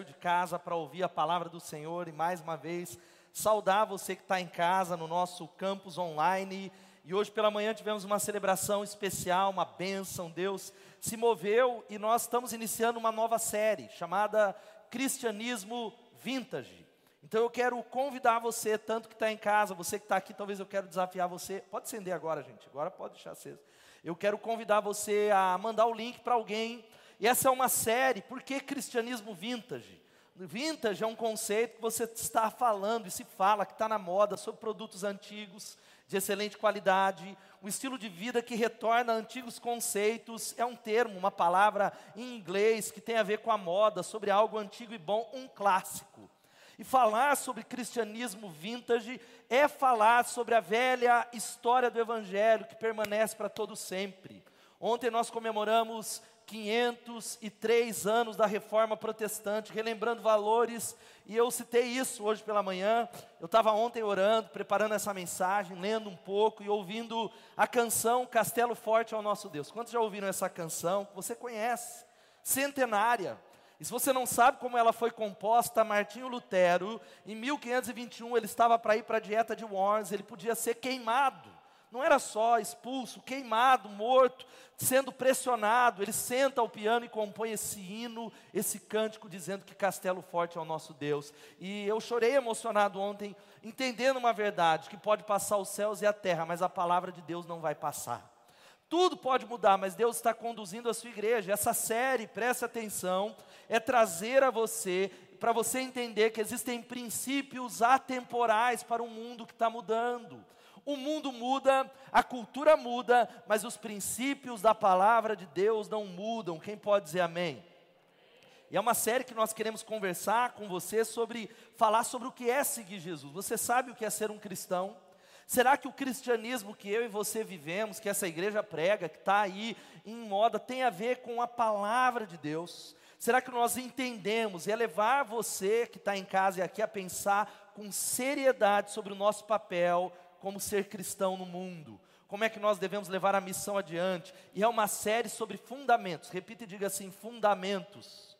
saiu de casa para ouvir a palavra do Senhor e mais uma vez saudar você que está em casa no nosso campus online. E hoje pela manhã tivemos uma celebração especial, uma bênção. Deus se moveu e nós estamos iniciando uma nova série chamada Cristianismo Vintage. Então eu quero convidar você, tanto que está em casa, você que está aqui, talvez eu quero desafiar você. Pode acender agora, gente. Agora pode deixar aceso. Eu quero convidar você a mandar o link para alguém. E essa é uma série, por que cristianismo vintage? Vintage é um conceito que você está falando e se fala que está na moda sobre produtos antigos, de excelente qualidade, um estilo de vida que retorna a antigos conceitos, é um termo, uma palavra em inglês que tem a ver com a moda, sobre algo antigo e bom, um clássico. E falar sobre cristianismo vintage é falar sobre a velha história do Evangelho que permanece para todo sempre. Ontem nós comemoramos 503 anos da reforma protestante, relembrando valores, e eu citei isso hoje pela manhã. Eu estava ontem orando, preparando essa mensagem, lendo um pouco e ouvindo a canção Castelo Forte ao Nosso Deus. Quantos já ouviram essa canção? Você conhece, centenária. E se você não sabe como ela foi composta, Martinho Lutero, em 1521, ele estava para ir para a dieta de Worms, ele podia ser queimado. Não era só expulso, queimado, morto, sendo pressionado. Ele senta ao piano e compõe esse hino, esse cântico, dizendo que Castelo Forte é o nosso Deus. E eu chorei emocionado ontem, entendendo uma verdade: que pode passar os céus e a terra, mas a palavra de Deus não vai passar. Tudo pode mudar, mas Deus está conduzindo a sua igreja. Essa série, preste atenção, é trazer a você, para você entender que existem princípios atemporais para um mundo que está mudando. O mundo muda, a cultura muda, mas os princípios da palavra de Deus não mudam. Quem pode dizer amém? E é uma série que nós queremos conversar com você sobre, falar sobre o que é seguir Jesus. Você sabe o que é ser um cristão? Será que o cristianismo que eu e você vivemos, que essa igreja prega, que está aí em moda, tem a ver com a palavra de Deus? Será que nós entendemos e é levar você que está em casa e aqui a pensar com seriedade sobre o nosso papel como ser cristão no mundo? Como é que nós devemos levar a missão adiante? E é uma série sobre fundamentos. Repita e diga assim: fundamentos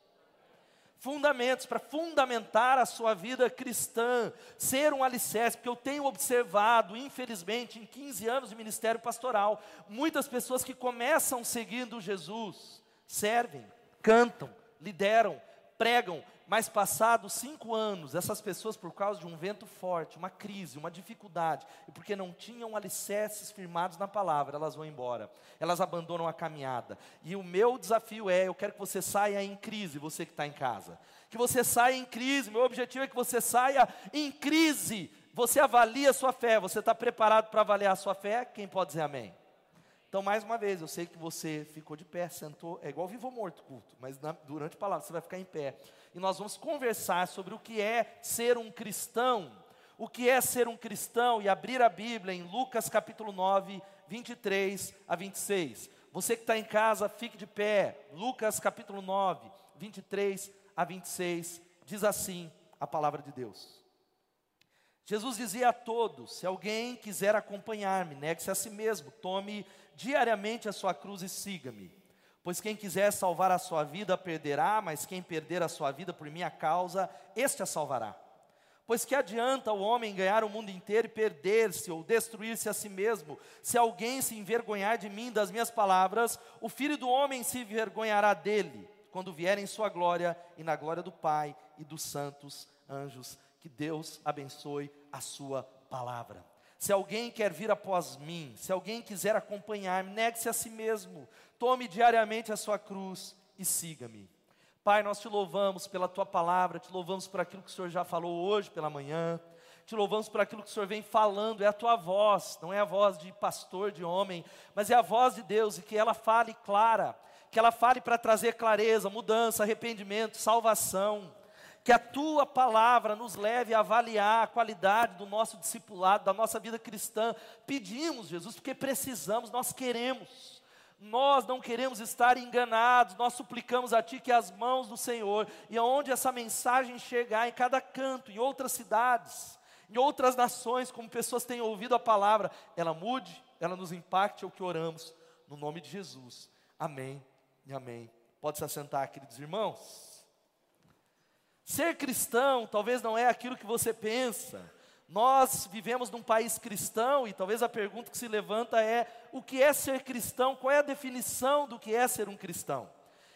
fundamentos para fundamentar a sua vida cristã, ser um alicerce, porque eu tenho observado, infelizmente, em 15 anos de ministério pastoral, muitas pessoas que começam seguindo Jesus, servem, cantam, lideram, pregam, mas passados cinco anos, essas pessoas, por causa de um vento forte, uma crise, uma dificuldade, e porque não tinham alicerces firmados na palavra, elas vão embora, elas abandonam a caminhada. E o meu desafio é: eu quero que você saia em crise, você que está em casa, que você saia em crise. Meu objetivo é que você saia em crise. Você avalia a sua fé, você está preparado para avaliar a sua fé? Quem pode dizer amém? Então, mais uma vez, eu sei que você ficou de pé, sentou, é igual vivo ou morto culto, mas na, durante a palavra você vai ficar em pé. E nós vamos conversar sobre o que é ser um cristão, o que é ser um cristão, e abrir a Bíblia em Lucas capítulo 9, 23 a 26. Você que está em casa, fique de pé. Lucas capítulo 9, 23 a 26, diz assim a palavra de Deus. Jesus dizia a todos: se alguém quiser acompanhar-me, negue-se a si mesmo, tome diariamente a sua cruz e siga-me. Pois quem quiser salvar a sua vida perderá, mas quem perder a sua vida por minha causa, este a salvará. Pois que adianta o homem ganhar o mundo inteiro e perder-se ou destruir-se a si mesmo, se alguém se envergonhar de mim, das minhas palavras, o filho do homem se envergonhará dele, quando vier em sua glória e na glória do Pai e dos santos anjos que Deus abençoe a sua palavra. Se alguém quer vir após mim, se alguém quiser acompanhar-me, negue-se a si mesmo, tome diariamente a sua cruz e siga-me. Pai, nós te louvamos pela tua palavra, te louvamos por aquilo que o Senhor já falou hoje pela manhã, te louvamos por aquilo que o Senhor vem falando, é a tua voz, não é a voz de pastor, de homem, mas é a voz de Deus e que ela fale clara, que ela fale para trazer clareza, mudança, arrependimento, salvação que a tua palavra nos leve a avaliar a qualidade do nosso discipulado, da nossa vida cristã. Pedimos, Jesus, porque precisamos, nós queremos. Nós não queremos estar enganados, nós suplicamos a Ti que as mãos do Senhor, e aonde essa mensagem chegar, em cada canto, em outras cidades, em outras nações, como pessoas têm ouvido a palavra, ela mude, ela nos impacte, é o que oramos, no nome de Jesus. Amém e amém. Pode se assentar, queridos irmãos. Ser cristão talvez não é aquilo que você pensa. Nós vivemos num país cristão e talvez a pergunta que se levanta é: o que é ser cristão? Qual é a definição do que é ser um cristão?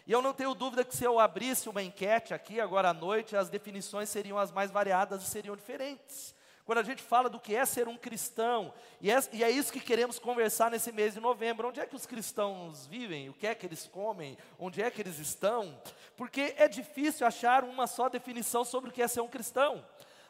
E eu não tenho dúvida que se eu abrisse uma enquete aqui agora à noite, as definições seriam as mais variadas e seriam diferentes. Quando a gente fala do que é ser um cristão, e é, e é, isso que queremos conversar nesse mês de novembro, onde é que os cristãos vivem, o que é que eles comem, onde é que eles estão, porque é difícil achar uma só definição sobre o que é ser um cristão.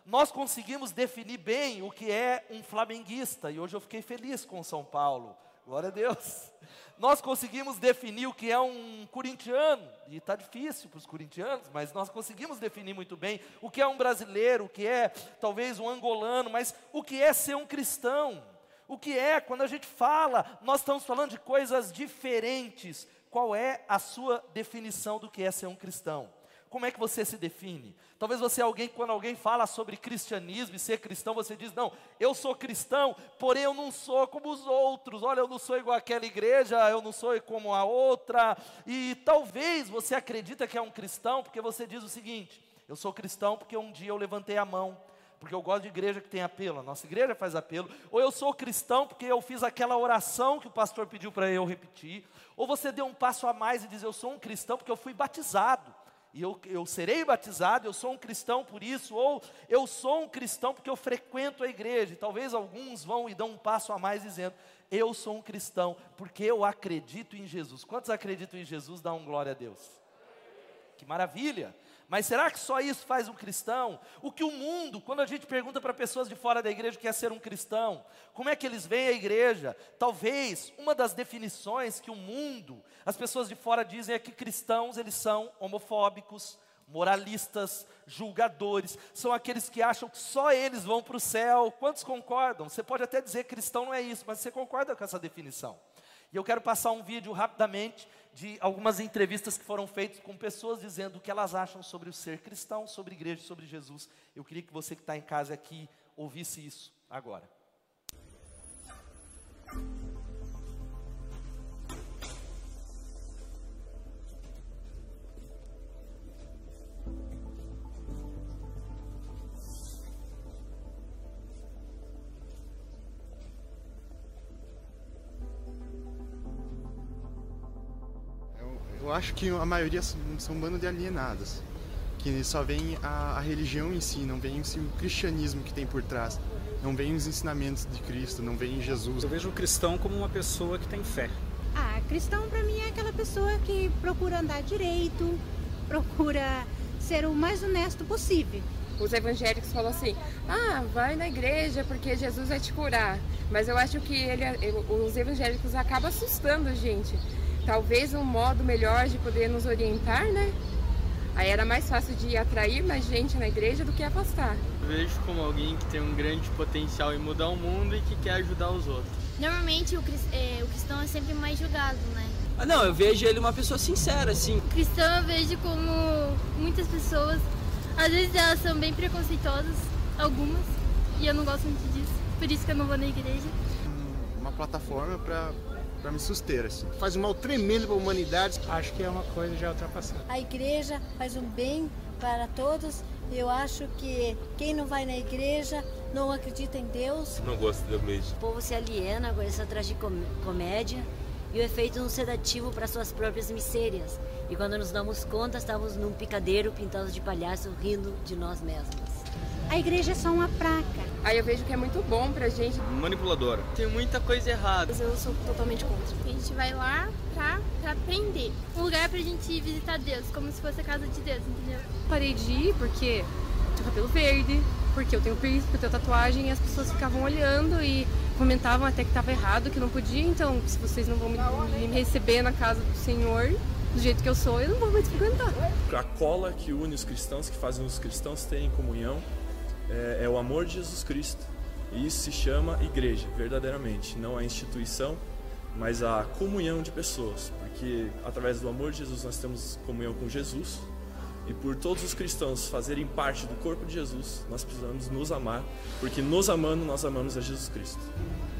Nós conseguimos definir bem o que é um flamenguista, e hoje eu fiquei feliz com São Paulo, glória a Deus nós conseguimos definir o que é um corintiano, e está difícil para os corintianos, mas nós conseguimos definir muito bem o que é um brasileiro, o que é talvez um angolano, mas o que é ser um cristão. O que é, quando a gente fala, nós estamos falando de coisas diferentes. Qual é a sua definição do que é ser um cristão? Como é que você se define? Talvez você é alguém quando alguém fala sobre cristianismo e ser cristão, você diz: "Não, eu sou cristão, porém eu não sou como os outros. Olha, eu não sou igual àquela igreja, eu não sou como a outra". E talvez você acredita que é um cristão porque você diz o seguinte: "Eu sou cristão porque um dia eu levantei a mão, porque eu gosto de igreja que tem apelo, a nossa igreja faz apelo, ou eu sou cristão porque eu fiz aquela oração que o pastor pediu para eu repetir, ou você deu um passo a mais e diz eu sou um cristão porque eu fui batizado e eu, eu serei batizado, eu sou um cristão por isso, ou eu sou um cristão porque eu frequento a igreja. E talvez alguns vão e dão um passo a mais dizendo: Eu sou um cristão porque eu acredito em Jesus. Quantos acreditam em Jesus? Dá um glória a Deus. Que maravilha! Mas será que só isso faz um cristão? O que o mundo, quando a gente pergunta para pessoas de fora da igreja o que é ser um cristão, como é que eles veem a igreja? Talvez uma das definições que o mundo, as pessoas de fora dizem é que cristãos eles são homofóbicos, moralistas, julgadores, são aqueles que acham que só eles vão para o céu. Quantos concordam? Você pode até dizer que cristão não é isso, mas você concorda com essa definição? E eu quero passar um vídeo rapidamente de algumas entrevistas que foram feitas com pessoas dizendo o que elas acham sobre o ser cristão, sobre igreja, sobre Jesus. Eu queria que você que está em casa aqui ouvisse isso agora. Acho que a maioria são um bando de alienados, que só vem a, a religião em si, não vem o cristianismo que tem por trás, não vem os ensinamentos de Cristo, não vem Jesus. Eu vejo o cristão como uma pessoa que tem fé. Ah, cristão para mim é aquela pessoa que procura andar direito, procura ser o mais honesto possível. Os evangélicos falam assim: ah, vai na igreja porque Jesus vai te curar. Mas eu acho que ele, os evangélicos acabam assustando a gente talvez um modo melhor de poder nos orientar, né? Aí era mais fácil de atrair mais gente na igreja do que afastar. vejo como alguém que tem um grande potencial em mudar o mundo e que quer ajudar os outros. Normalmente o, é, o cristão é sempre mais julgado, né? Ah, não, eu vejo ele uma pessoa sincera, assim. O cristão eu vejo como muitas pessoas, às vezes elas são bem preconceituosas, algumas, e eu não gosto muito disso, por isso que eu não vou na igreja. Uma plataforma para para me suster. Assim. Faz um mal tremendo para a humanidade. Acho que é uma coisa já ultrapassada. A igreja faz um bem para todos. Eu acho que quem não vai na igreja não acredita em Deus. Não gosta da igreja. O povo se aliena com essa tragicomédia e o efeito um sedativo para suas próprias misérias. E quando nos damos conta, estamos num picadeiro pintados de palhaço rindo de nós mesmos. A igreja é só uma praca. Aí eu vejo que é muito bom pra gente. Manipuladora. Tem muita coisa errada. Eu sou totalmente contra. A gente vai lá pra, pra aprender. Um lugar pra gente visitar Deus, como se fosse a casa de Deus, entendeu? Parei de ir porque tenho cabelo verde, porque eu tenho piercing, porque eu tenho tatuagem, e as pessoas ficavam olhando e comentavam até que estava errado, que não podia, então se vocês não vão me, me receber na casa do Senhor, do jeito que eu sou, eu não vou mais frequentar. A cola que une os cristãos, que fazem os cristãos terem comunhão, é, é o amor de Jesus Cristo. E isso se chama igreja, verdadeiramente. Não a instituição, mas a comunhão de pessoas. Porque através do amor de Jesus nós temos comunhão com Jesus. E por todos os cristãos fazerem parte do corpo de Jesus, nós precisamos nos amar, porque nos amando, nós amamos a Jesus Cristo.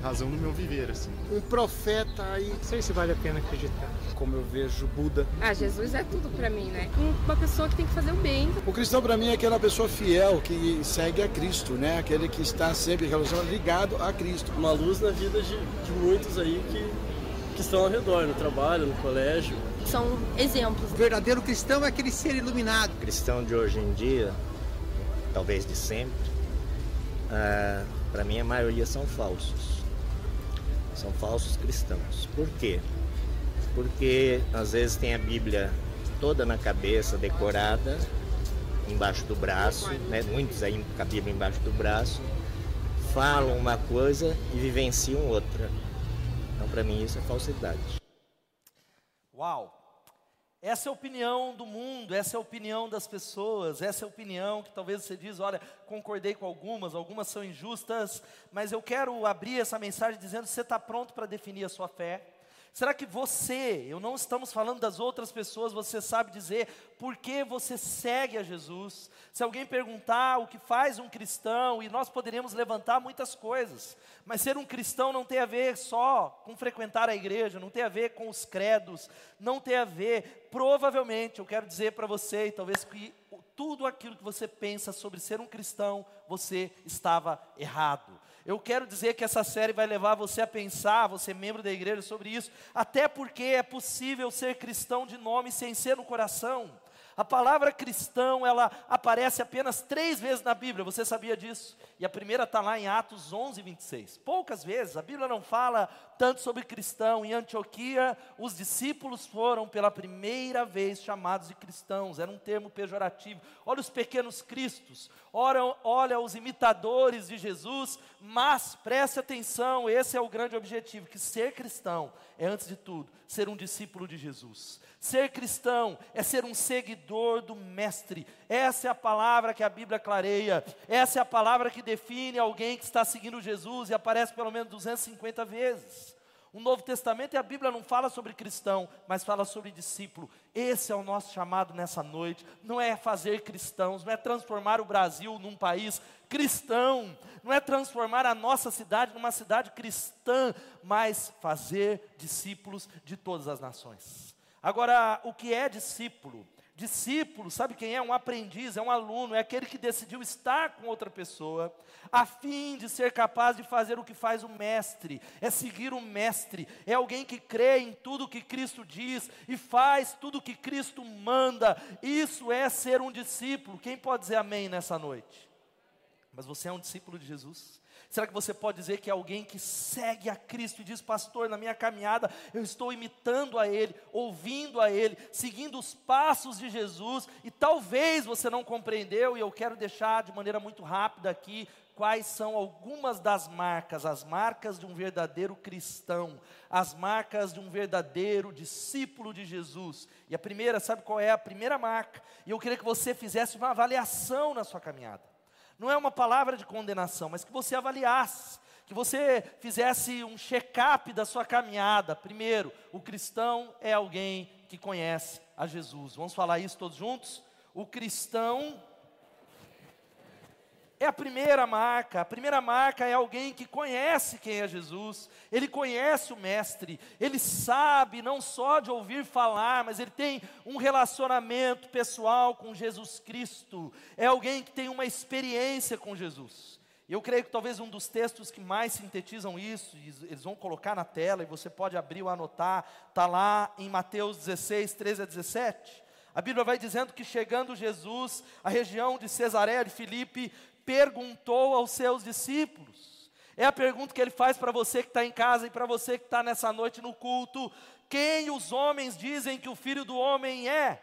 Razão do meu viver, assim. Um profeta aí. Não sei se vale a pena acreditar. Como eu vejo Buda. Ah, Jesus é tudo para mim, né? Uma pessoa que tem que fazer o bem. O cristão para mim é aquela pessoa fiel que segue a Cristo, né? Aquele que está sempre relacionado, ligado a Cristo. Uma luz na vida de, de muitos aí que, que estão ao redor, no trabalho, no colégio. São exemplos. O verdadeiro cristão é aquele ser iluminado. O cristão de hoje em dia, talvez de sempre, ah, para mim a maioria são falsos. São falsos cristãos. Por quê? Porque às vezes tem a Bíblia toda na cabeça, decorada, embaixo do braço, né? muitos aí com a Bíblia embaixo do braço, falam uma coisa e vivenciam outra. Então, para mim, isso é falsidade. Uau! Essa é a opinião do mundo, essa é a opinião das pessoas, essa é a opinião que talvez você diz, olha, concordei com algumas, algumas são injustas, mas eu quero abrir essa mensagem dizendo, você está pronto para definir a sua fé? Será que você, eu não estamos falando das outras pessoas, você sabe dizer por que você segue a Jesus? Se alguém perguntar o que faz um cristão, e nós poderíamos levantar muitas coisas, mas ser um cristão não tem a ver só com frequentar a igreja, não tem a ver com os credos, não tem a ver, provavelmente, eu quero dizer para você, e talvez que tudo aquilo que você pensa sobre ser um cristão, você estava errado. Eu quero dizer que essa série vai levar você a pensar, você membro da igreja, sobre isso, até porque é possível ser cristão de nome sem ser no coração. A palavra cristão, ela aparece apenas três vezes na Bíblia, você sabia disso? E a primeira está lá em Atos 11, 26. Poucas vezes, a Bíblia não fala tanto sobre cristão. Em Antioquia, os discípulos foram pela primeira vez chamados de cristãos, era um termo pejorativo. Olha os pequenos cristos, olha, olha os imitadores de Jesus, mas preste atenção, esse é o grande objetivo: que ser cristão é, antes de tudo, ser um discípulo de Jesus. Ser cristão é ser um seguidor do Mestre. Essa é a palavra que a Bíblia clareia. Essa é a palavra que define alguém que está seguindo Jesus e aparece pelo menos 250 vezes. O Novo Testamento e a Bíblia não fala sobre cristão, mas fala sobre discípulo. Esse é o nosso chamado nessa noite. Não é fazer cristãos, não é transformar o Brasil num país cristão, não é transformar a nossa cidade numa cidade cristã, mas fazer discípulos de todas as nações. Agora, o que é discípulo? Discípulo, sabe quem é? Um aprendiz, é um aluno, é aquele que decidiu estar com outra pessoa, a fim de ser capaz de fazer o que faz o mestre, é seguir o mestre, é alguém que crê em tudo que Cristo diz e faz tudo que Cristo manda. Isso é ser um discípulo. Quem pode dizer amém nessa noite? Mas você é um discípulo de Jesus? Será que você pode dizer que é alguém que segue a Cristo e diz, pastor, na minha caminhada eu estou imitando a Ele, ouvindo a Ele, seguindo os passos de Jesus, e talvez você não compreendeu, e eu quero deixar de maneira muito rápida aqui quais são algumas das marcas, as marcas de um verdadeiro cristão, as marcas de um verdadeiro discípulo de Jesus. E a primeira, sabe qual é a primeira marca? E eu queria que você fizesse uma avaliação na sua caminhada. Não é uma palavra de condenação, mas que você avaliasse, que você fizesse um check-up da sua caminhada. Primeiro, o cristão é alguém que conhece a Jesus. Vamos falar isso todos juntos? O cristão é a primeira marca. A primeira marca é alguém que conhece quem é Jesus, ele conhece o Mestre, ele sabe não só de ouvir falar, mas ele tem um relacionamento pessoal com Jesus Cristo. É alguém que tem uma experiência com Jesus. Eu creio que talvez um dos textos que mais sintetizam isso, eles vão colocar na tela e você pode abrir ou anotar, está lá em Mateus 16, 13 a 17. A Bíblia vai dizendo que chegando Jesus à região de Cesareia de Filipe, perguntou aos seus discípulos. É a pergunta que ele faz para você que está em casa e para você que está nessa noite no culto: quem os homens dizem que o filho do homem é?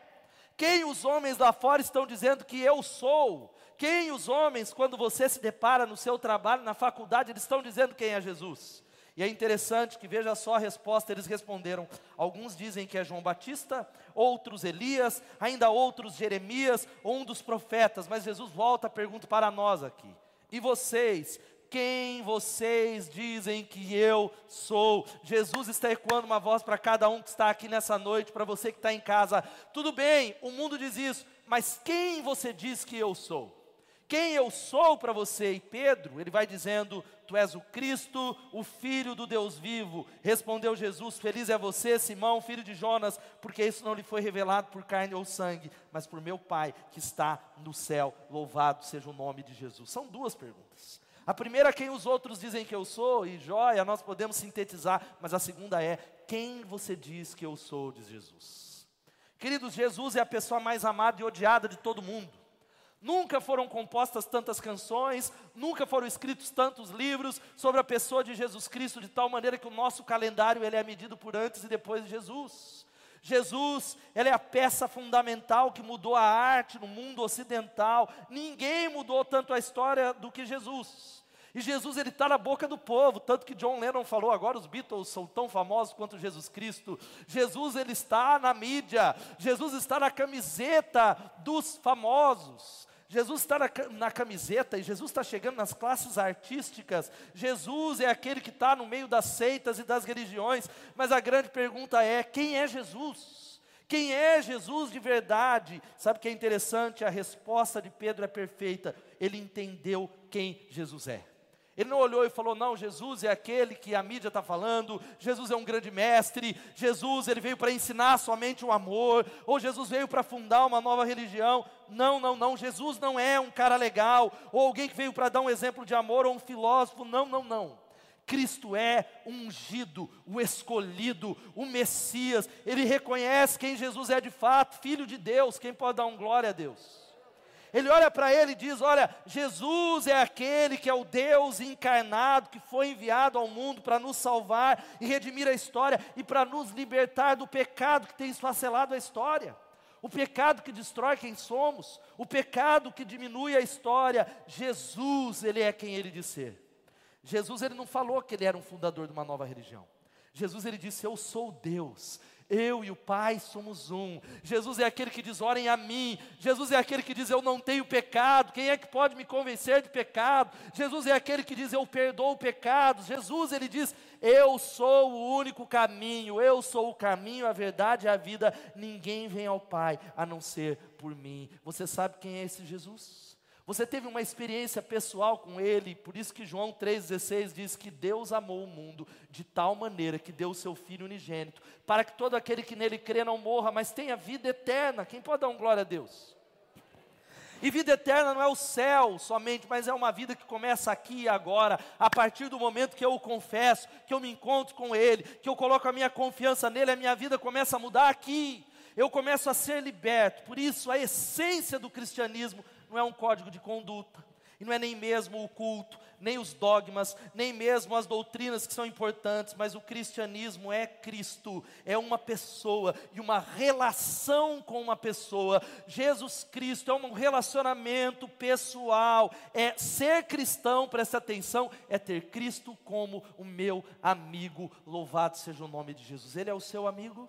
Quem os homens lá fora estão dizendo que eu sou? Quem os homens, quando você se depara no seu trabalho, na faculdade, eles estão dizendo quem é Jesus? E é interessante que veja só a resposta, eles responderam: alguns dizem que é João Batista, outros Elias, ainda outros Jeremias ou um dos profetas, mas Jesus volta a pergunta para nós aqui. E vocês, quem vocês dizem que eu sou? Jesus está ecoando uma voz para cada um que está aqui nessa noite, para você que está em casa. Tudo bem, o mundo diz isso, mas quem você diz que eu sou? Quem eu sou para você? E Pedro, ele vai dizendo: Tu és o Cristo, o Filho do Deus vivo. Respondeu Jesus: Feliz é você, Simão, filho de Jonas, porque isso não lhe foi revelado por carne ou sangue, mas por meu Pai que está no céu. Louvado seja o nome de Jesus. São duas perguntas. A primeira, quem os outros dizem que eu sou, e joia, nós podemos sintetizar, mas a segunda é: quem você diz que eu sou, diz Jesus. Queridos, Jesus é a pessoa mais amada e odiada de todo mundo. Nunca foram compostas tantas canções, nunca foram escritos tantos livros sobre a pessoa de Jesus Cristo, de tal maneira que o nosso calendário ele é medido por antes e depois de Jesus. Jesus, ele é a peça fundamental que mudou a arte no mundo ocidental. Ninguém mudou tanto a história do que Jesus. E Jesus ele está na boca do povo, tanto que John Lennon falou agora os Beatles são tão famosos quanto Jesus Cristo. Jesus ele está na mídia, Jesus está na camiseta dos famosos. Jesus está na, na, camiseta e Jesus está chegando nas classes artísticas. Jesus é aquele que está no meio das seitas e das religiões. Mas a grande pergunta é: quem é Jesus? Quem é Jesus de verdade? Sabe o que é interessante? A resposta de Pedro é perfeita. Ele entendeu quem Jesus é. Ele não olhou e falou: Não, Jesus é aquele que a mídia está falando, Jesus é um grande mestre, Jesus ele veio para ensinar somente o amor, ou Jesus veio para fundar uma nova religião. Não, não, não, Jesus não é um cara legal, ou alguém que veio para dar um exemplo de amor, ou um filósofo. Não, não, não. Cristo é ungido, o escolhido, o Messias. Ele reconhece quem Jesus é de fato, filho de Deus. Quem pode dar um glória a Deus? Ele olha para ele e diz: Olha, Jesus é aquele que é o Deus encarnado, que foi enviado ao mundo para nos salvar e redimir a história e para nos libertar do pecado que tem esfacelado a história. O pecado que destrói quem somos, o pecado que diminui a história, Jesus, ele é quem ele diz ser. Jesus ele não falou que ele era um fundador de uma nova religião. Jesus ele disse: Eu sou Deus, eu e o Pai somos um. Jesus é aquele que diz: orem a mim. Jesus é aquele que diz: eu não tenho pecado. Quem é que pode me convencer de pecado? Jesus é aquele que diz: eu perdoo pecados. Jesus, ele diz: eu sou o único caminho. Eu sou o caminho, a verdade e a vida. Ninguém vem ao Pai a não ser por mim. Você sabe quem é esse Jesus? Você teve uma experiência pessoal com ele, por isso que João 3,16 diz que Deus amou o mundo de tal maneira que deu o seu Filho unigênito, para que todo aquele que nele crê não morra, mas tenha vida eterna. Quem pode dar um glória a Deus? E vida eterna não é o céu somente, mas é uma vida que começa aqui e agora, a partir do momento que eu o confesso, que eu me encontro com Ele, que eu coloco a minha confiança nele, a minha vida começa a mudar aqui. Eu começo a ser liberto. Por isso, a essência do cristianismo não é um código de conduta, e não é nem mesmo o culto, nem os dogmas, nem mesmo as doutrinas que são importantes, mas o cristianismo é Cristo, é uma pessoa e uma relação com uma pessoa. Jesus Cristo é um relacionamento pessoal, é ser cristão, presta atenção, é ter Cristo como o meu amigo. Louvado seja o nome de Jesus. Ele é o seu amigo?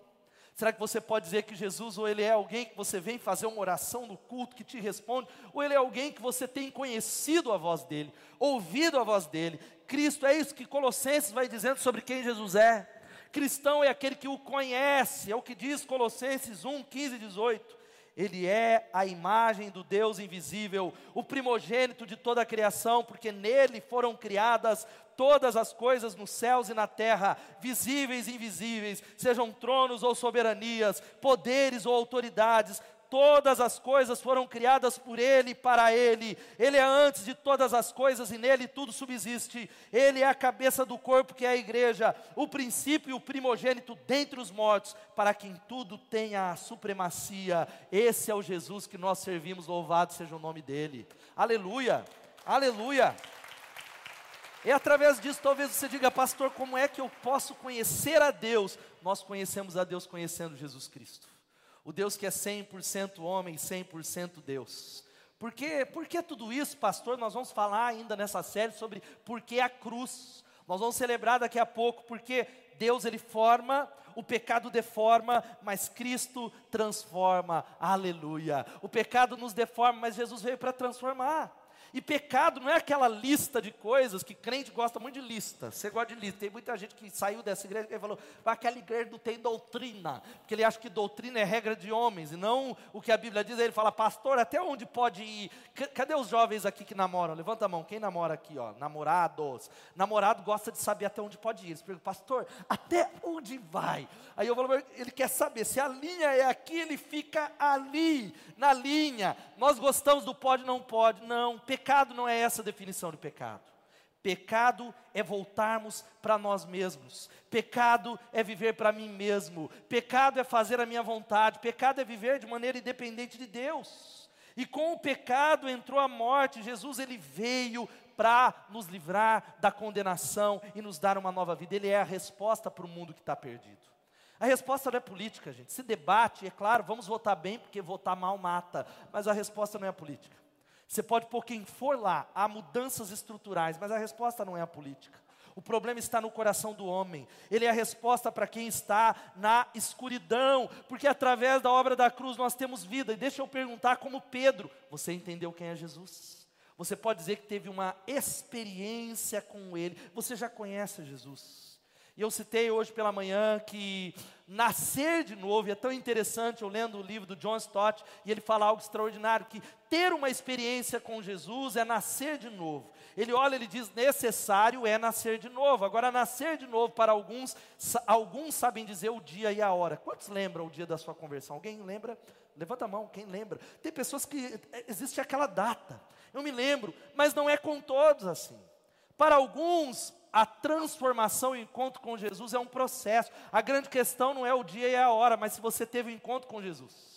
Será que você pode dizer que Jesus, ou Ele é alguém que você vem fazer uma oração no culto que te responde, ou Ele é alguém que você tem conhecido a voz dEle, ouvido a voz dEle? Cristo, é isso que Colossenses vai dizendo sobre quem Jesus é. Cristão é aquele que o conhece, é o que diz Colossenses 1, 15 e 18. Ele é a imagem do Deus invisível, o primogênito de toda a criação, porque nele foram criadas todas as coisas nos céus e na terra, visíveis e invisíveis, sejam tronos ou soberanias, poderes ou autoridades, todas as coisas foram criadas por Ele e para Ele. Ele é antes de todas as coisas e nele tudo subsiste. Ele é a cabeça do corpo que é a igreja, o princípio e o primogênito dentre os mortos, para quem tudo tenha a supremacia. Esse é o Jesus que nós servimos, louvado seja o nome dEle. Aleluia, aleluia. E através disso, talvez você diga, pastor, como é que eu posso conhecer a Deus? Nós conhecemos a Deus conhecendo Jesus Cristo o Deus que é 100% homem, 100% Deus. Por que, por que tudo isso, pastor? Nós vamos falar ainda nessa série sobre por que a cruz. Nós vamos celebrar daqui a pouco, porque Deus ele forma, o pecado deforma, mas Cristo transforma. Aleluia. O pecado nos deforma, mas Jesus veio para transformar. E pecado não é aquela lista de coisas que crente gosta muito de lista. Você gosta de lista. Tem muita gente que saiu dessa igreja e falou: aquela igreja não tem doutrina. Porque ele acha que doutrina é regra de homens e não o que a Bíblia diz. Aí ele fala: Pastor, até onde pode ir? Cadê os jovens aqui que namoram? Levanta a mão. Quem namora aqui? Ó? Namorados. Namorado gosta de saber até onde pode ir. Eles perguntam: Pastor, até onde vai? Aí eu falo: Ele quer saber. Se a linha é aqui, ele fica ali, na linha. Nós gostamos do pode, não pode. Não, pecado Pecado não é essa definição de pecado. Pecado é voltarmos para nós mesmos. Pecado é viver para mim mesmo. Pecado é fazer a minha vontade. Pecado é viver de maneira independente de Deus. E com o pecado entrou a morte. Jesus ele veio para nos livrar da condenação e nos dar uma nova vida. Ele é a resposta para o mundo que está perdido. A resposta não é política, gente. Se debate, é claro, vamos votar bem, porque votar mal mata. Mas a resposta não é política. Você pode pôr quem for lá, há mudanças estruturais, mas a resposta não é a política. O problema está no coração do homem. Ele é a resposta para quem está na escuridão, porque através da obra da cruz nós temos vida. E deixa eu perguntar, como Pedro, você entendeu quem é Jesus? Você pode dizer que teve uma experiência com Ele. Você já conhece Jesus? E eu citei hoje pela manhã que nascer de novo, e é tão interessante, eu lendo o livro do John Stott, e ele fala algo extraordinário, que ter uma experiência com Jesus é nascer de novo. Ele olha, ele diz, necessário é nascer de novo. Agora, nascer de novo para alguns, alguns sabem dizer o dia e a hora. Quantos lembram o dia da sua conversão? Alguém lembra? Levanta a mão, quem lembra? Tem pessoas que, é, existe aquela data. Eu me lembro, mas não é com todos assim. Para alguns, a transformação, o encontro com Jesus é um processo. A grande questão não é o dia e a hora, mas se você teve um encontro com Jesus.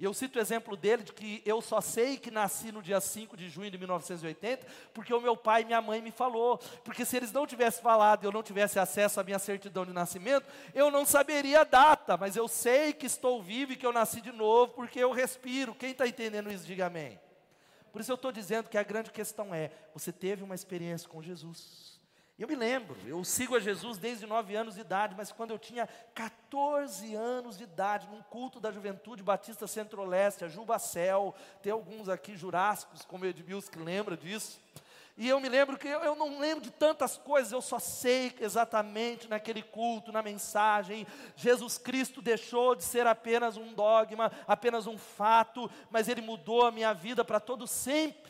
E eu cito o exemplo dele de que eu só sei que nasci no dia 5 de junho de 1980, porque o meu pai e minha mãe me falou. Porque se eles não tivessem falado e eu não tivesse acesso à minha certidão de nascimento, eu não saberia a data, mas eu sei que estou vivo e que eu nasci de novo, porque eu respiro. Quem está entendendo isso, diga amém. Por isso eu estou dizendo que a grande questão é: você teve uma experiência com Jesus. Eu me lembro, eu sigo a Jesus desde 9 anos de idade, mas quando eu tinha 14 anos de idade, num culto da juventude Batista Centro-Leste, a Jubacel, tem alguns aqui jurássicos, como Edmilson, que lembra disso. E eu me lembro que eu, eu, não lembro de tantas coisas, eu só sei exatamente naquele culto, na mensagem, Jesus Cristo deixou de ser apenas um dogma, apenas um fato, mas ele mudou a minha vida para todo sempre.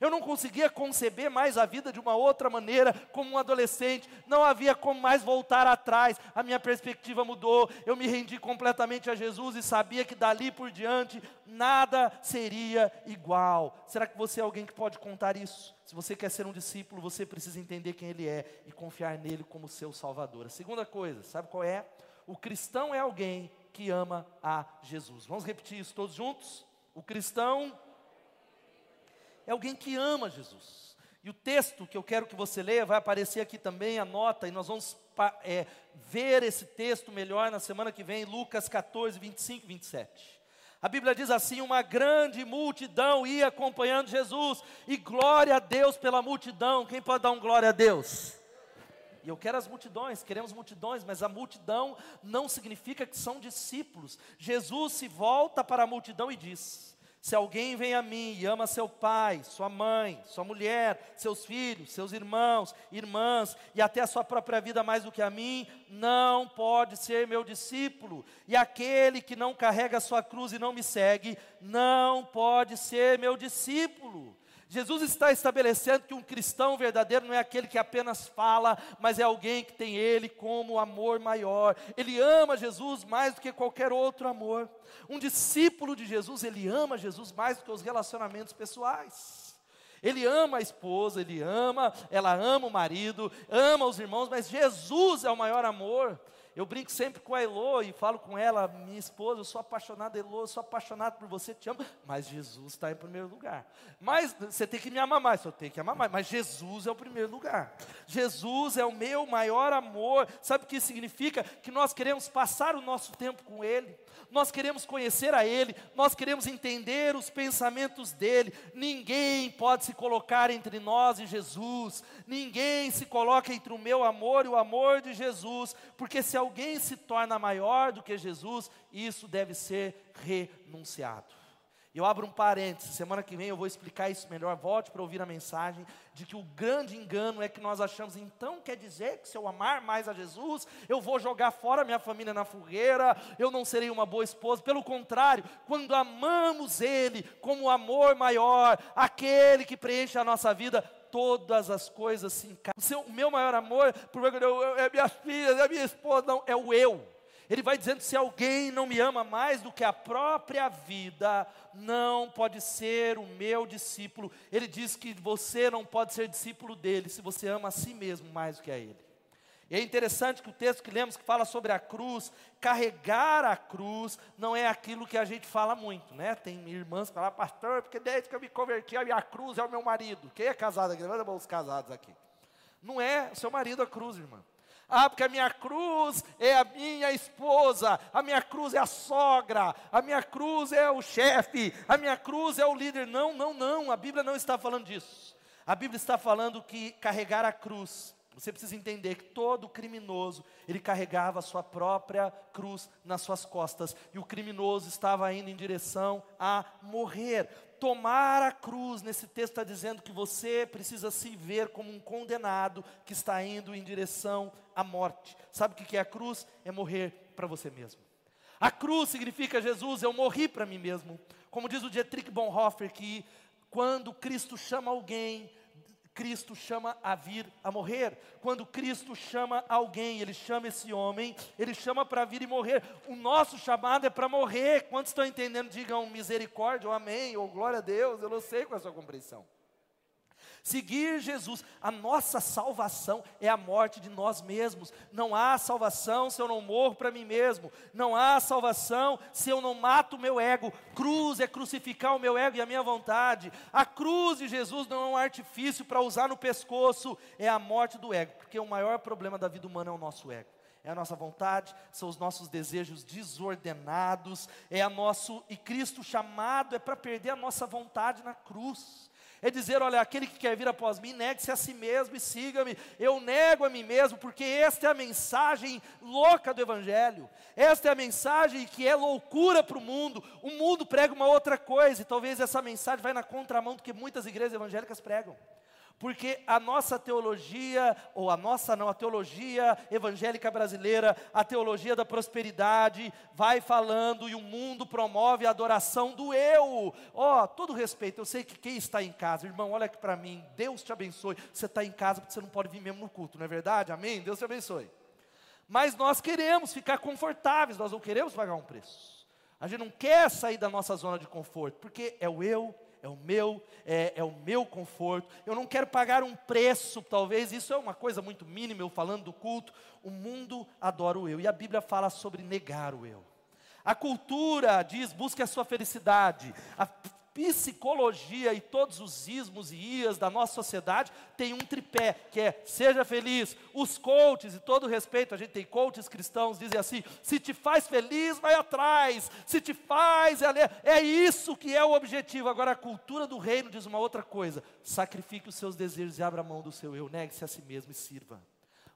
Eu não conseguia conceber mais a vida de uma outra maneira, como um adolescente. Não havia como mais voltar atrás. A minha perspectiva mudou. Eu me rendi completamente a Jesus e sabia que dali por diante nada seria igual. Será que você é alguém que pode contar isso? Se você quer ser um discípulo, você precisa entender quem ele é e confiar nele como seu Salvador. A segunda coisa, sabe qual é? O cristão é alguém que ama a Jesus. Vamos repetir isso todos juntos? O cristão é alguém que ama Jesus. E o texto que eu quero que você leia vai aparecer aqui também, anota, e nós vamos é, ver esse texto melhor na semana que vem, Lucas 14, 25 e 27. A Bíblia diz assim: uma grande multidão ia acompanhando Jesus, e glória a Deus pela multidão. Quem pode dar um glória a Deus? E eu quero as multidões, queremos multidões, mas a multidão não significa que são discípulos. Jesus se volta para a multidão e diz: se alguém vem a mim e ama seu pai, sua mãe, sua mulher, seus filhos, seus irmãos, irmãs e até a sua própria vida mais do que a mim, não pode ser meu discípulo. E aquele que não carrega a sua cruz e não me segue, não pode ser meu discípulo. Jesus está estabelecendo que um cristão verdadeiro não é aquele que apenas fala, mas é alguém que tem Ele como amor maior. Ele ama Jesus mais do que qualquer outro amor. Um discípulo de Jesus, ele ama Jesus mais do que os relacionamentos pessoais. Ele ama a esposa, ele ama, ela ama o marido, ama os irmãos, mas Jesus é o maior amor. Eu brinco sempre com a Elo e falo com ela, minha esposa, eu sou apaixonado, Elo, eu sou apaixonado por você, te amo, mas Jesus está em primeiro lugar. Mas você tem que me amar mais, eu tenho que amar mais, mas Jesus é o primeiro lugar. Jesus é o meu maior amor. Sabe o que significa? Que nós queremos passar o nosso tempo com Ele, nós queremos conhecer a Ele, nós queremos entender os pensamentos dEle. Ninguém pode se colocar entre nós e Jesus, ninguém se coloca entre o meu amor e o amor de Jesus, porque se alguém se torna maior do que Jesus, isso deve ser renunciado. Eu abro um parênteses, semana que vem eu vou explicar isso melhor. Volte para ouvir a mensagem de que o grande engano é que nós achamos, então quer dizer que se eu amar mais a Jesus, eu vou jogar fora minha família na fogueira, eu não serei uma boa esposa. Pelo contrário, quando amamos Ele como o amor maior, aquele que preenche a nossa vida, todas as coisas se encaixam. O meu maior amor, por é minhas filhas, é minha esposa, não, é o eu. Ele vai dizendo: se alguém não me ama mais do que a própria vida, não pode ser o meu discípulo. Ele diz que você não pode ser discípulo dele se você ama a si mesmo mais do que a ele. E é interessante que o texto que lemos que fala sobre a cruz, carregar a cruz não é aquilo que a gente fala muito, né? Tem irmãs que falam, pastor, porque desde que eu me converti, a minha cruz é o meu marido. Quem é casado aqui? Levanta os casados aqui. Não é o seu marido a cruz, irmã. Ah, porque a minha cruz é a minha esposa, a minha cruz é a sogra, a minha cruz é o chefe, a minha cruz é o líder. Não, não, não, a Bíblia não está falando disso. A Bíblia está falando que carregar a cruz, você precisa entender que todo criminoso, ele carregava a sua própria cruz nas suas costas, e o criminoso estava indo em direção a morrer tomar a cruz, nesse texto está dizendo que você precisa se ver como um condenado que está indo em direção à morte. Sabe o que é a cruz? É morrer para você mesmo. A cruz significa Jesus, eu morri para mim mesmo. Como diz o Dietrich Bonhoeffer, que quando Cristo chama alguém Cristo chama a vir a morrer. Quando Cristo chama alguém, Ele chama esse homem, Ele chama para vir e morrer. O nosso chamado é para morrer. Quantos estão entendendo? Digam misericórdia, ou amém, ou glória a Deus. Eu não sei qual é a sua compreensão. Seguir Jesus, a nossa salvação é a morte de nós mesmos. Não há salvação se eu não morro para mim mesmo. Não há salvação se eu não mato o meu ego. Cruz é crucificar o meu ego e a minha vontade. A cruz de Jesus não é um artifício para usar no pescoço, é a morte do ego, porque o maior problema da vida humana é o nosso ego é a nossa vontade, são os nossos desejos desordenados, é a nosso e Cristo chamado é para perder a nossa vontade na cruz é dizer: olha, aquele que quer vir após mim, negue-se a si mesmo e siga-me. Eu nego a mim mesmo, porque esta é a mensagem louca do Evangelho. Esta é a mensagem que é loucura para o mundo. O mundo prega uma outra coisa, e talvez essa mensagem vai na contramão do que muitas igrejas evangélicas pregam. Porque a nossa teologia, ou a nossa não, a teologia evangélica brasileira, a teologia da prosperidade, vai falando e o mundo promove a adoração do eu. Ó, oh, todo respeito, eu sei que quem está em casa, irmão, olha aqui para mim, Deus te abençoe. Você está em casa porque você não pode vir mesmo no culto, não é verdade? Amém? Deus te abençoe. Mas nós queremos ficar confortáveis, nós não queremos pagar um preço. A gente não quer sair da nossa zona de conforto, porque é o eu é o meu, é, é, o meu conforto. Eu não quero pagar um preço, talvez isso é uma coisa muito mínima, eu falando do culto. O mundo adora o eu, e a Bíblia fala sobre negar o eu. A cultura diz: busque a sua felicidade. A psicologia e todos os ismos e ias da nossa sociedade tem um tripé, que é seja feliz. Os coaches, e todo respeito, a gente tem coaches cristãos, dizem assim: se te faz feliz, vai atrás. Se te faz, é, é isso que é o objetivo. Agora, a cultura do reino diz uma outra coisa: sacrifique os seus desejos e abra mão do seu eu, negue-se a si mesmo e sirva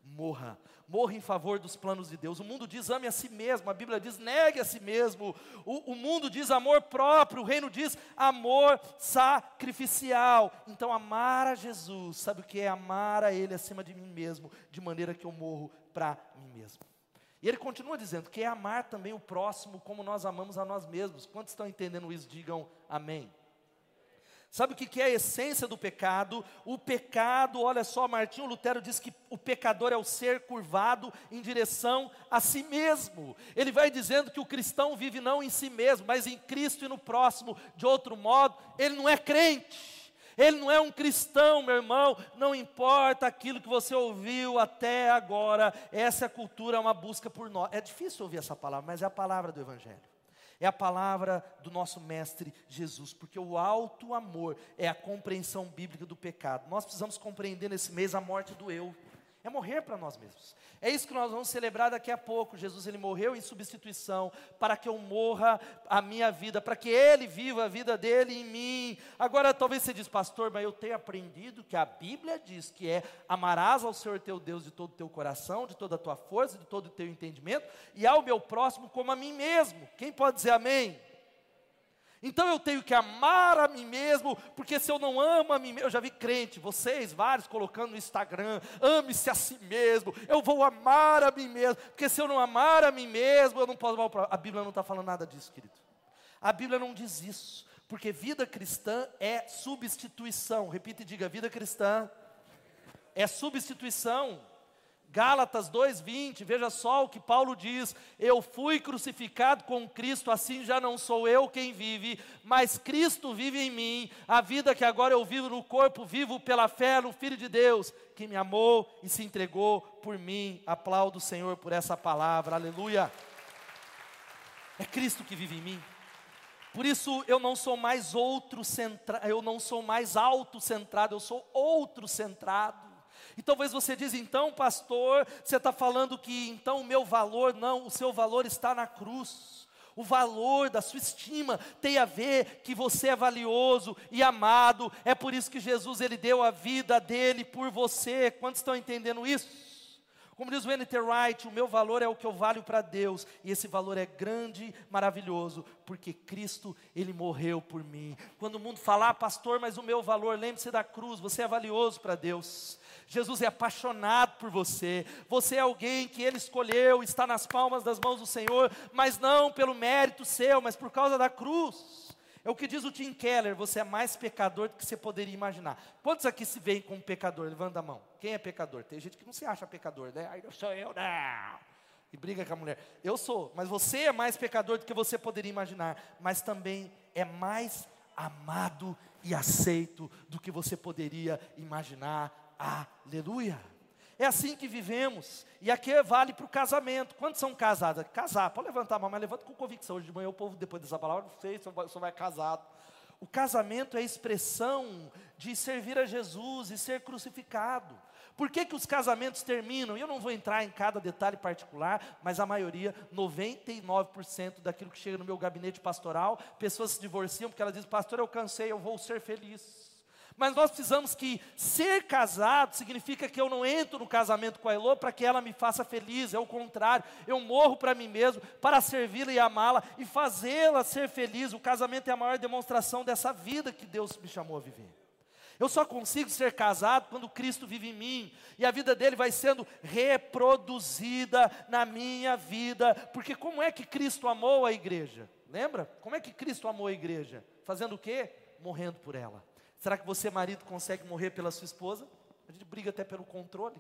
morra. Morra em favor dos planos de Deus. O mundo diz ame a si mesmo, a Bíblia diz negue a si mesmo. O, o mundo diz amor próprio, o reino diz amor sacrificial. Então, amar a Jesus, sabe o que é? Amar a Ele acima de mim mesmo, de maneira que eu morro para mim mesmo. E ele continua dizendo que é amar também o próximo como nós amamos a nós mesmos. Quantos estão entendendo isso? Digam amém. Sabe o que é a essência do pecado? O pecado, olha só, Martinho Lutero diz que o pecador é o ser curvado em direção a si mesmo. Ele vai dizendo que o cristão vive não em si mesmo, mas em Cristo e no próximo. De outro modo, ele não é crente. Ele não é um cristão, meu irmão. Não importa aquilo que você ouviu até agora. Essa cultura, é uma busca por nós. É difícil ouvir essa palavra, mas é a palavra do Evangelho é a palavra do nosso Mestre Jesus, porque o alto amor é a compreensão bíblica do pecado. Nós precisamos compreender nesse mês a morte do eu é morrer para nós mesmos. É isso que nós vamos celebrar daqui a pouco. Jesus ele morreu em substituição para que eu morra a minha vida, para que ele viva a vida dele em mim. Agora talvez você diz, pastor, mas eu tenho aprendido que a Bíblia diz que é amarás ao Senhor teu Deus de todo o teu coração, de toda a tua força, de todo o teu entendimento e ao meu próximo como a mim mesmo. Quem pode dizer amém? Então eu tenho que amar a mim mesmo, porque se eu não amo a mim mesmo, eu já vi crente, vocês, vários colocando no Instagram, ame-se a si mesmo, eu vou amar a mim mesmo, porque se eu não amar a mim mesmo, eu não posso. A Bíblia não está falando nada disso, querido. A Bíblia não diz isso, porque vida cristã é substituição. Repita e diga: vida cristã é substituição. Gálatas 2:20, veja só o que Paulo diz: Eu fui crucificado com Cristo, assim já não sou eu quem vive, mas Cristo vive em mim. A vida que agora eu vivo no corpo, vivo pela fé no Filho de Deus, que me amou e se entregou por mim. Aplaudo o Senhor por essa palavra. Aleluia. É Cristo que vive em mim. Por isso eu não sou mais outro centrado, eu não sou mais autocentrado, eu sou outro centrado. E talvez você diz, então, pastor, você está falando que então o meu valor, não, o seu valor está na cruz. O valor da sua estima tem a ver que você é valioso e amado. É por isso que Jesus ele deu a vida dele por você. Quantos estão entendendo isso? Como diz o N.T. Wright, o meu valor é o que eu valho para Deus, e esse valor é grande, maravilhoso, porque Cristo, Ele morreu por mim. Quando o mundo falar, ah, pastor, mas o meu valor, lembre-se da cruz, você é valioso para Deus. Jesus é apaixonado por você. Você é alguém que Ele escolheu, está nas palmas das mãos do Senhor, mas não pelo mérito seu, mas por causa da cruz. É o que diz o Tim Keller: você é mais pecador do que você poderia imaginar. Quantos aqui se veem como pecador? Levanta a mão. Quem é pecador? Tem gente que não se acha pecador, né? Aí não sou eu, não. E briga com a mulher. Eu sou, mas você é mais pecador do que você poderia imaginar. Mas também é mais amado e aceito do que você poderia imaginar Aleluia. É assim que vivemos. E aqui vale para o casamento. Quantos são casados? Casar, pode levantar a mão, mas levanta com convicção. Hoje de manhã o povo, depois dessa palavra, não sei se vai casado. O casamento é a expressão de servir a Jesus e ser crucificado. Por que, que os casamentos terminam? Eu não vou entrar em cada detalhe particular, mas a maioria, 99% daquilo que chega no meu gabinete pastoral, pessoas se divorciam porque elas dizem, pastor, eu cansei, eu vou ser feliz. Mas nós precisamos que ser casado significa que eu não entro no casamento com a Elô para que ela me faça feliz, é o contrário, eu morro para mim mesmo, para servi-la e amá-la e fazê-la ser feliz. O casamento é a maior demonstração dessa vida que Deus me chamou a viver. Eu só consigo ser casado quando Cristo vive em mim e a vida dele vai sendo reproduzida na minha vida, porque como é que Cristo amou a igreja? Lembra? Como é que Cristo amou a igreja? Fazendo o quê? Morrendo por ela. Será que você, marido, consegue morrer pela sua esposa? A gente briga até pelo controle,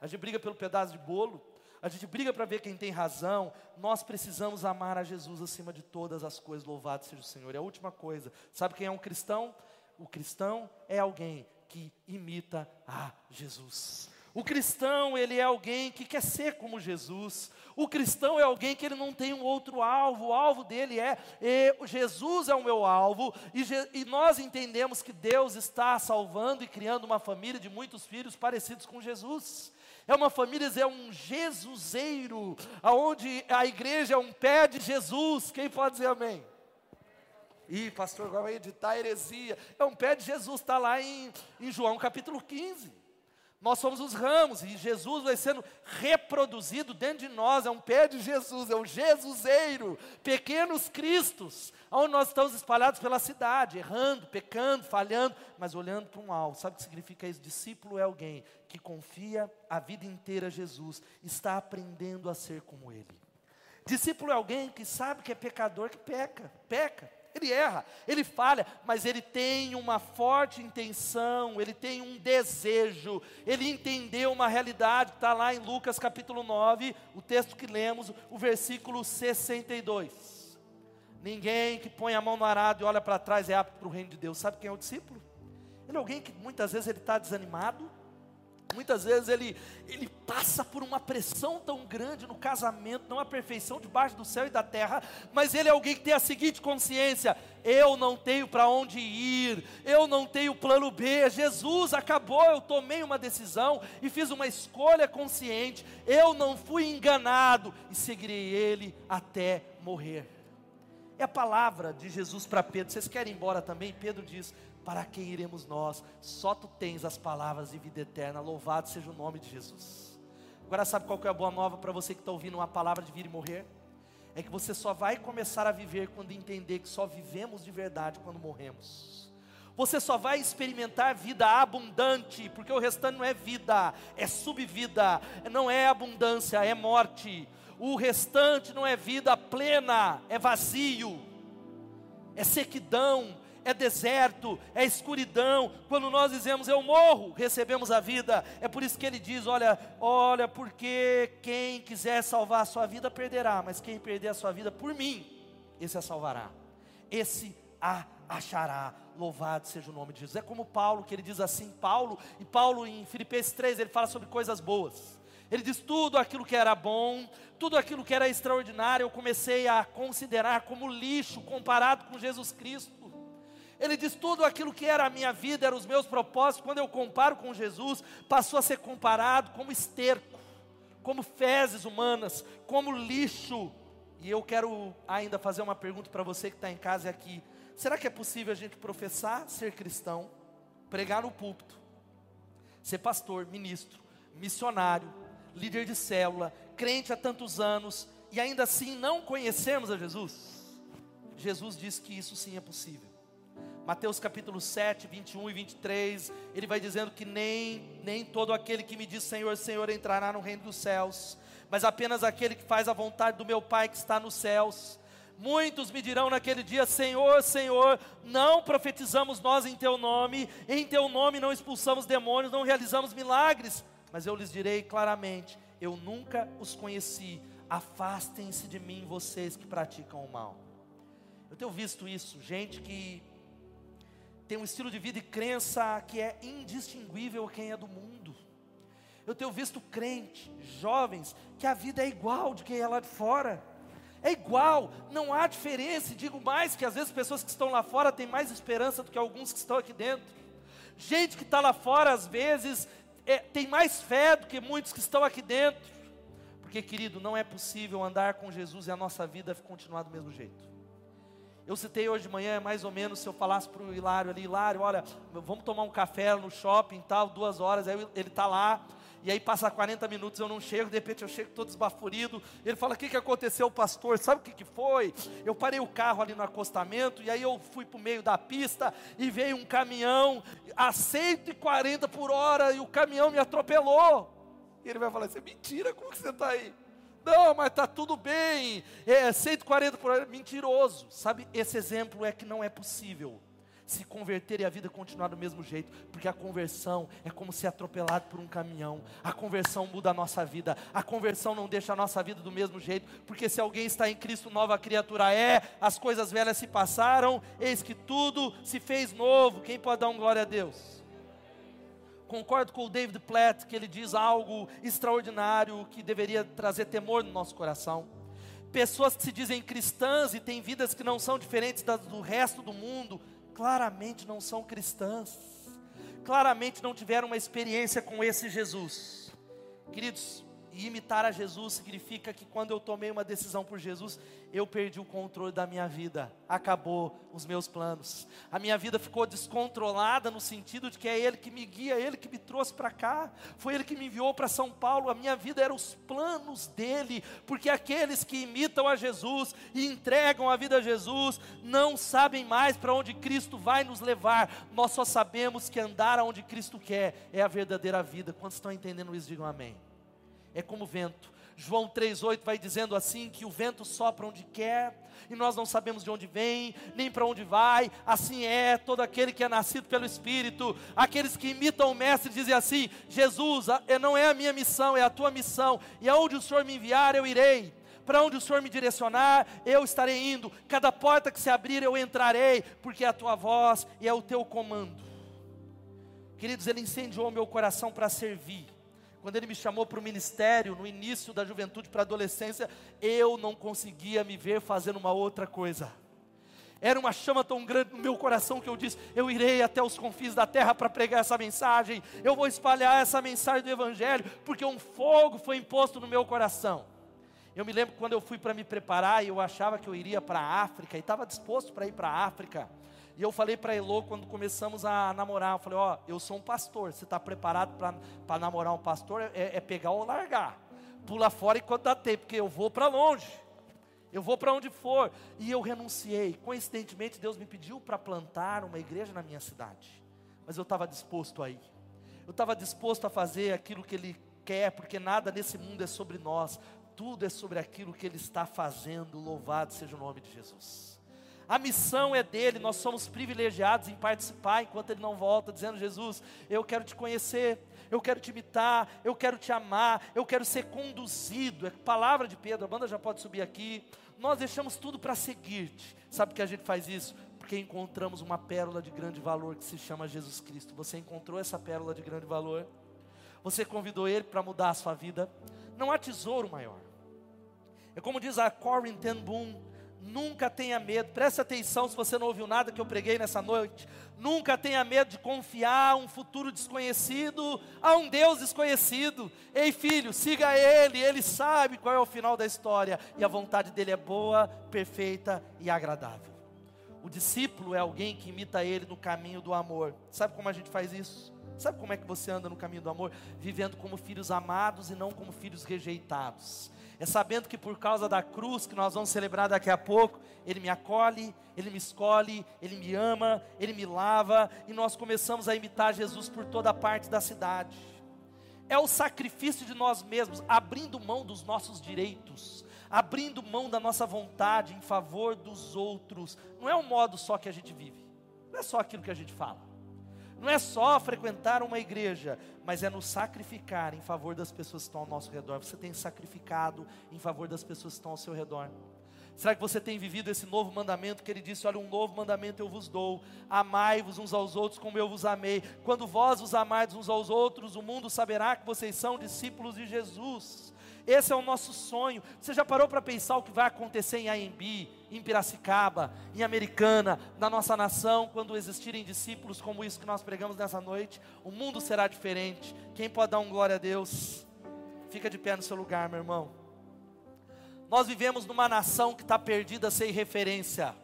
a gente briga pelo pedaço de bolo, a gente briga para ver quem tem razão. Nós precisamos amar a Jesus acima de todas as coisas. Louvado seja o Senhor. E a última coisa, sabe quem é um cristão? O cristão é alguém que imita a Jesus. O cristão, ele é alguém que quer ser como Jesus. O cristão é alguém que ele não tem um outro alvo. O alvo dele é Jesus é o meu alvo e, e nós entendemos que Deus está salvando e criando uma família de muitos filhos parecidos com Jesus. É uma família, é um Jesuseiro, aonde a igreja é um pé de Jesus. Quem pode dizer amém? Ih, pastor, vai editar heresia. É um pé de Jesus, está lá em, em João capítulo 15. Nós somos os ramos e Jesus vai sendo reproduzido dentro de nós. É um pé de Jesus, é um Jesuseiro, pequenos cristos, onde nós estamos espalhados pela cidade, errando, pecando, falhando, mas olhando para um alvo. Sabe o que significa isso? Discípulo é alguém que confia a vida inteira a Jesus, está aprendendo a ser como Ele. Discípulo é alguém que sabe que é pecador, que peca, peca. Ele erra, ele falha, mas ele tem uma forte intenção, ele tem um desejo, ele entendeu uma realidade está lá em Lucas capítulo 9, o texto que lemos, o versículo 62. Ninguém que põe a mão no arado e olha para trás é apto para o reino de Deus. Sabe quem é o discípulo? Ele é alguém que muitas vezes ele está desanimado, Muitas vezes ele, ele passa por uma pressão tão grande no casamento, não a perfeição debaixo do céu e da terra, mas ele é alguém que tem a seguinte consciência: eu não tenho para onde ir, eu não tenho plano B. Jesus acabou, eu tomei uma decisão e fiz uma escolha consciente, eu não fui enganado e seguirei ele até morrer. É a palavra de Jesus para Pedro. Vocês querem ir embora também? Pedro diz: para quem iremos nós? Só tu tens as palavras de vida eterna. Louvado seja o nome de Jesus. Agora sabe qual é a boa nova para você que está ouvindo uma palavra de vir e morrer? é que você só vai começar a viver quando entender que só vivemos de verdade quando morremos. Você só vai experimentar vida abundante, porque o restante não é vida, é subvida, não é abundância, é morte. O restante não é vida plena, é vazio, é sequidão, é deserto, é escuridão. Quando nós dizemos eu morro, recebemos a vida. É por isso que ele diz: olha, olha, porque quem quiser salvar a sua vida perderá, mas quem perder a sua vida por mim, esse a salvará. Esse a achará. Louvado seja o nome de Jesus. É como Paulo, que ele diz assim, Paulo, e Paulo em Filipenses 3, ele fala sobre coisas boas. Ele diz tudo aquilo que era bom, tudo aquilo que era extraordinário, eu comecei a considerar como lixo comparado com Jesus Cristo. Ele diz: tudo aquilo que era a minha vida, eram os meus propósitos, quando eu comparo com Jesus, passou a ser comparado como esterco, como fezes humanas, como lixo. E eu quero ainda fazer uma pergunta para você que está em casa aqui: será que é possível a gente professar ser cristão, pregar no púlpito, ser pastor, ministro, missionário, líder de célula, crente há tantos anos, e ainda assim não conhecermos a Jesus? Jesus diz que isso sim é possível. Mateus capítulo 7, 21 e 23, ele vai dizendo que nem, nem todo aquele que me diz Senhor, Senhor entrará no reino dos céus, mas apenas aquele que faz a vontade do meu Pai que está nos céus. Muitos me dirão naquele dia: Senhor, Senhor, não profetizamos nós em Teu nome, em Teu nome não expulsamos demônios, não realizamos milagres. Mas eu lhes direi claramente: Eu nunca os conheci. Afastem-se de mim, vocês que praticam o mal. Eu tenho visto isso, gente que tem um estilo de vida e crença que é indistinguível quem é do mundo. Eu tenho visto crente, jovens, que a vida é igual de quem é lá de fora. É igual, não há diferença. Digo mais que às vezes pessoas que estão lá fora têm mais esperança do que alguns que estão aqui dentro. Gente que está lá fora, às vezes, é, tem mais fé do que muitos que estão aqui dentro. Porque, querido, não é possível andar com Jesus e a nossa vida continuar do mesmo jeito. Eu citei hoje de manhã, mais ou menos, se eu falasse para o Hilário ali, Hilário, olha, vamos tomar um café no shopping tal, duas horas, aí ele está lá, e aí passa 40 minutos, eu não chego, de repente eu chego todo esbaforido, ele fala, o que, que aconteceu, pastor? Sabe o que, que foi? Eu parei o carro ali no acostamento, e aí eu fui para o meio da pista, e veio um caminhão a 140 por hora, e o caminhão me atropelou. E ele vai falar assim, mentira, como que você está aí? Não, mas está tudo bem. É 140 por hora. Mentiroso. Sabe, esse exemplo é que não é possível se converter e a vida continuar do mesmo jeito, porque a conversão é como ser atropelado por um caminhão. A conversão muda a nossa vida. A conversão não deixa a nossa vida do mesmo jeito, porque se alguém está em Cristo, nova criatura é. As coisas velhas se passaram, eis que tudo se fez novo. Quem pode dar um glória a Deus? Concordo com o David Platt, que ele diz algo extraordinário que deveria trazer temor no nosso coração. Pessoas que se dizem cristãs e têm vidas que não são diferentes das do resto do mundo, claramente não são cristãs, claramente não tiveram uma experiência com esse Jesus. Queridos, e imitar a Jesus significa que quando eu tomei uma decisão por Jesus, eu perdi o controle da minha vida, acabou os meus planos. A minha vida ficou descontrolada no sentido de que é Ele que me guia, é Ele que me trouxe para cá, foi Ele que me enviou para São Paulo. A minha vida era os planos dele, porque aqueles que imitam a Jesus e entregam a vida a Jesus não sabem mais para onde Cristo vai nos levar, nós só sabemos que andar aonde Cristo quer é a verdadeira vida. Quantos estão entendendo isso, digam amém é como vento. João 3,8 vai dizendo assim: que o vento sopra onde quer, e nós não sabemos de onde vem, nem para onde vai. Assim é todo aquele que é nascido pelo Espírito. Aqueles que imitam o Mestre dizem assim: Jesus, não é a minha missão, é a tua missão, e aonde o Senhor me enviar, eu irei. Para onde o Senhor me direcionar, eu estarei indo. Cada porta que se abrir, eu entrarei, porque é a tua voz e é o teu comando. Queridos, Ele incendiou meu coração para servir quando ele me chamou para o ministério, no início da juventude para a adolescência, eu não conseguia me ver fazendo uma outra coisa. Era uma chama tão grande no meu coração que eu disse: eu irei até os confins da terra para pregar essa mensagem, eu vou espalhar essa mensagem do Evangelho, porque um fogo foi imposto no meu coração. Eu me lembro quando eu fui para me preparar e eu achava que eu iria para a África e estava disposto para ir para a África. E eu falei para Elô quando começamos a namorar, eu falei, ó, oh, eu sou um pastor, você está preparado para namorar um pastor? É, é, pegar ou largar. Pula fora enquanto dá tempo, porque eu vou para longe. Eu vou para onde for. E eu renunciei. Coincidentemente, Deus me pediu para plantar uma igreja na minha cidade. Mas eu estava disposto a ir. Eu estava disposto a fazer aquilo que Ele quer, porque nada nesse mundo é sobre nós. Tudo é sobre aquilo que Ele está fazendo. Louvado seja o nome de Jesus. A missão é dele, nós somos privilegiados em participar enquanto ele não volta, dizendo: Jesus, eu quero te conhecer, eu quero te imitar, eu quero te amar, eu quero ser conduzido. É palavra de Pedro, a banda já pode subir aqui. Nós deixamos tudo para seguir-te. Sabe que a gente faz isso? Porque encontramos uma pérola de grande valor que se chama Jesus Cristo. Você encontrou essa pérola de grande valor? Você convidou ele para mudar a sua vida? Não há tesouro maior. É como diz a Corinne Ten Boom, Nunca tenha medo, preste atenção se você não ouviu nada que eu preguei nessa noite. Nunca tenha medo de confiar um futuro desconhecido a um Deus desconhecido. Ei filho, siga Ele, Ele sabe qual é o final da história e a vontade dele é boa, perfeita e agradável. O discípulo é alguém que imita Ele no caminho do amor. Sabe como a gente faz isso? Sabe como é que você anda no caminho do amor? Vivendo como filhos amados e não como filhos rejeitados é sabendo que por causa da cruz que nós vamos celebrar daqui a pouco, Ele me acolhe, Ele me escolhe, Ele me ama, Ele me lava, e nós começamos a imitar Jesus por toda parte da cidade. É o sacrifício de nós mesmos, abrindo mão dos nossos direitos, abrindo mão da nossa vontade em favor dos outros. Não é um modo só que a gente vive, não é só aquilo que a gente fala. Não é só frequentar uma igreja, mas é nos sacrificar em favor das pessoas que estão ao nosso redor. Você tem sacrificado em favor das pessoas que estão ao seu redor. Será que você tem vivido esse novo mandamento que ele disse: Olha, um novo mandamento eu vos dou, amai-vos uns aos outros como eu vos amei. Quando vós vos amardes uns aos outros, o mundo saberá que vocês são discípulos de Jesus. Esse é o nosso sonho. Você já parou para pensar o que vai acontecer em AMB, em Piracicaba, em Americana, na nossa nação, quando existirem discípulos como isso que nós pregamos nessa noite? O mundo será diferente. Quem pode dar um glória a Deus? Fica de pé no seu lugar, meu irmão. Nós vivemos numa nação que está perdida sem referência.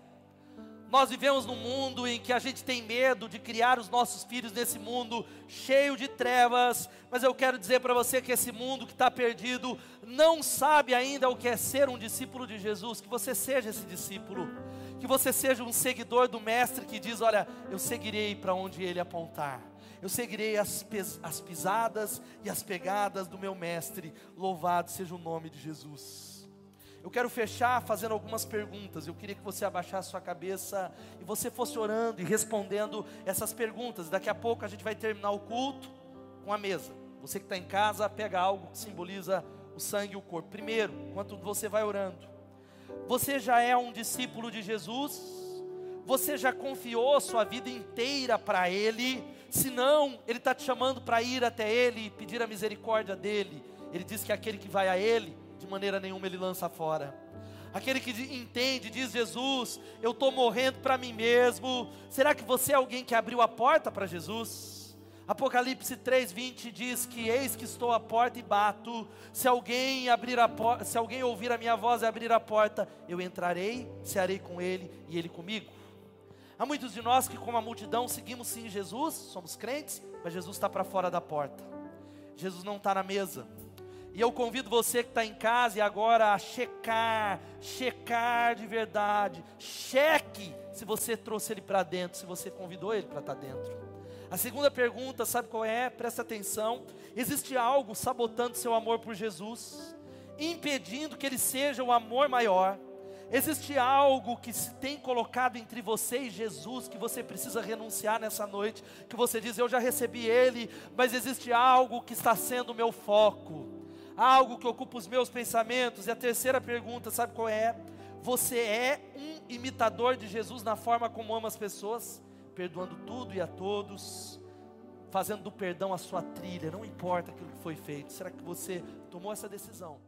Nós vivemos num mundo em que a gente tem medo de criar os nossos filhos nesse mundo cheio de trevas, mas eu quero dizer para você que esse mundo que está perdido não sabe ainda o que é ser um discípulo de Jesus, que você seja esse discípulo, que você seja um seguidor do Mestre que diz: Olha, eu seguirei para onde ele apontar. Eu seguirei as, as pisadas e as pegadas do meu Mestre. Louvado seja o nome de Jesus. Eu quero fechar fazendo algumas perguntas. Eu queria que você abaixasse sua cabeça e você fosse orando e respondendo essas perguntas. Daqui a pouco a gente vai terminar o culto com a mesa. Você que está em casa, pega algo que simboliza o sangue e o corpo. Primeiro, enquanto você vai orando, você já é um discípulo de Jesus? Você já confiou sua vida inteira para Ele? Se não, Ele está te chamando para ir até Ele e pedir a misericórdia dEle. Ele diz que aquele que vai a Ele de maneira nenhuma ele lança fora. Aquele que entende, diz Jesus: Eu estou morrendo para mim mesmo. Será que você é alguém que abriu a porta para Jesus? Apocalipse 3:20 diz que eis que estou à porta e bato. Se alguém abrir a porta, se alguém ouvir a minha voz e abrir a porta, eu entrarei, cearei com ele e ele comigo. Há muitos de nós que, como a multidão, seguimos sim Jesus, somos crentes, mas Jesus está para fora da porta. Jesus não está na mesa. E eu convido você que está em casa e agora a checar, checar de verdade. Cheque se você trouxe ele para dentro, se você convidou ele para estar tá dentro. A segunda pergunta, sabe qual é? Presta atenção. Existe algo sabotando seu amor por Jesus, impedindo que ele seja o amor maior. Existe algo que se tem colocado entre você e Jesus que você precisa renunciar nessa noite, que você diz, eu já recebi ele, mas existe algo que está sendo o meu foco algo que ocupa os meus pensamentos. E a terceira pergunta, sabe qual é? Você é um imitador de Jesus na forma como ama as pessoas, perdoando tudo e a todos, fazendo do perdão a sua trilha, não importa aquilo que foi feito. Será que você tomou essa decisão?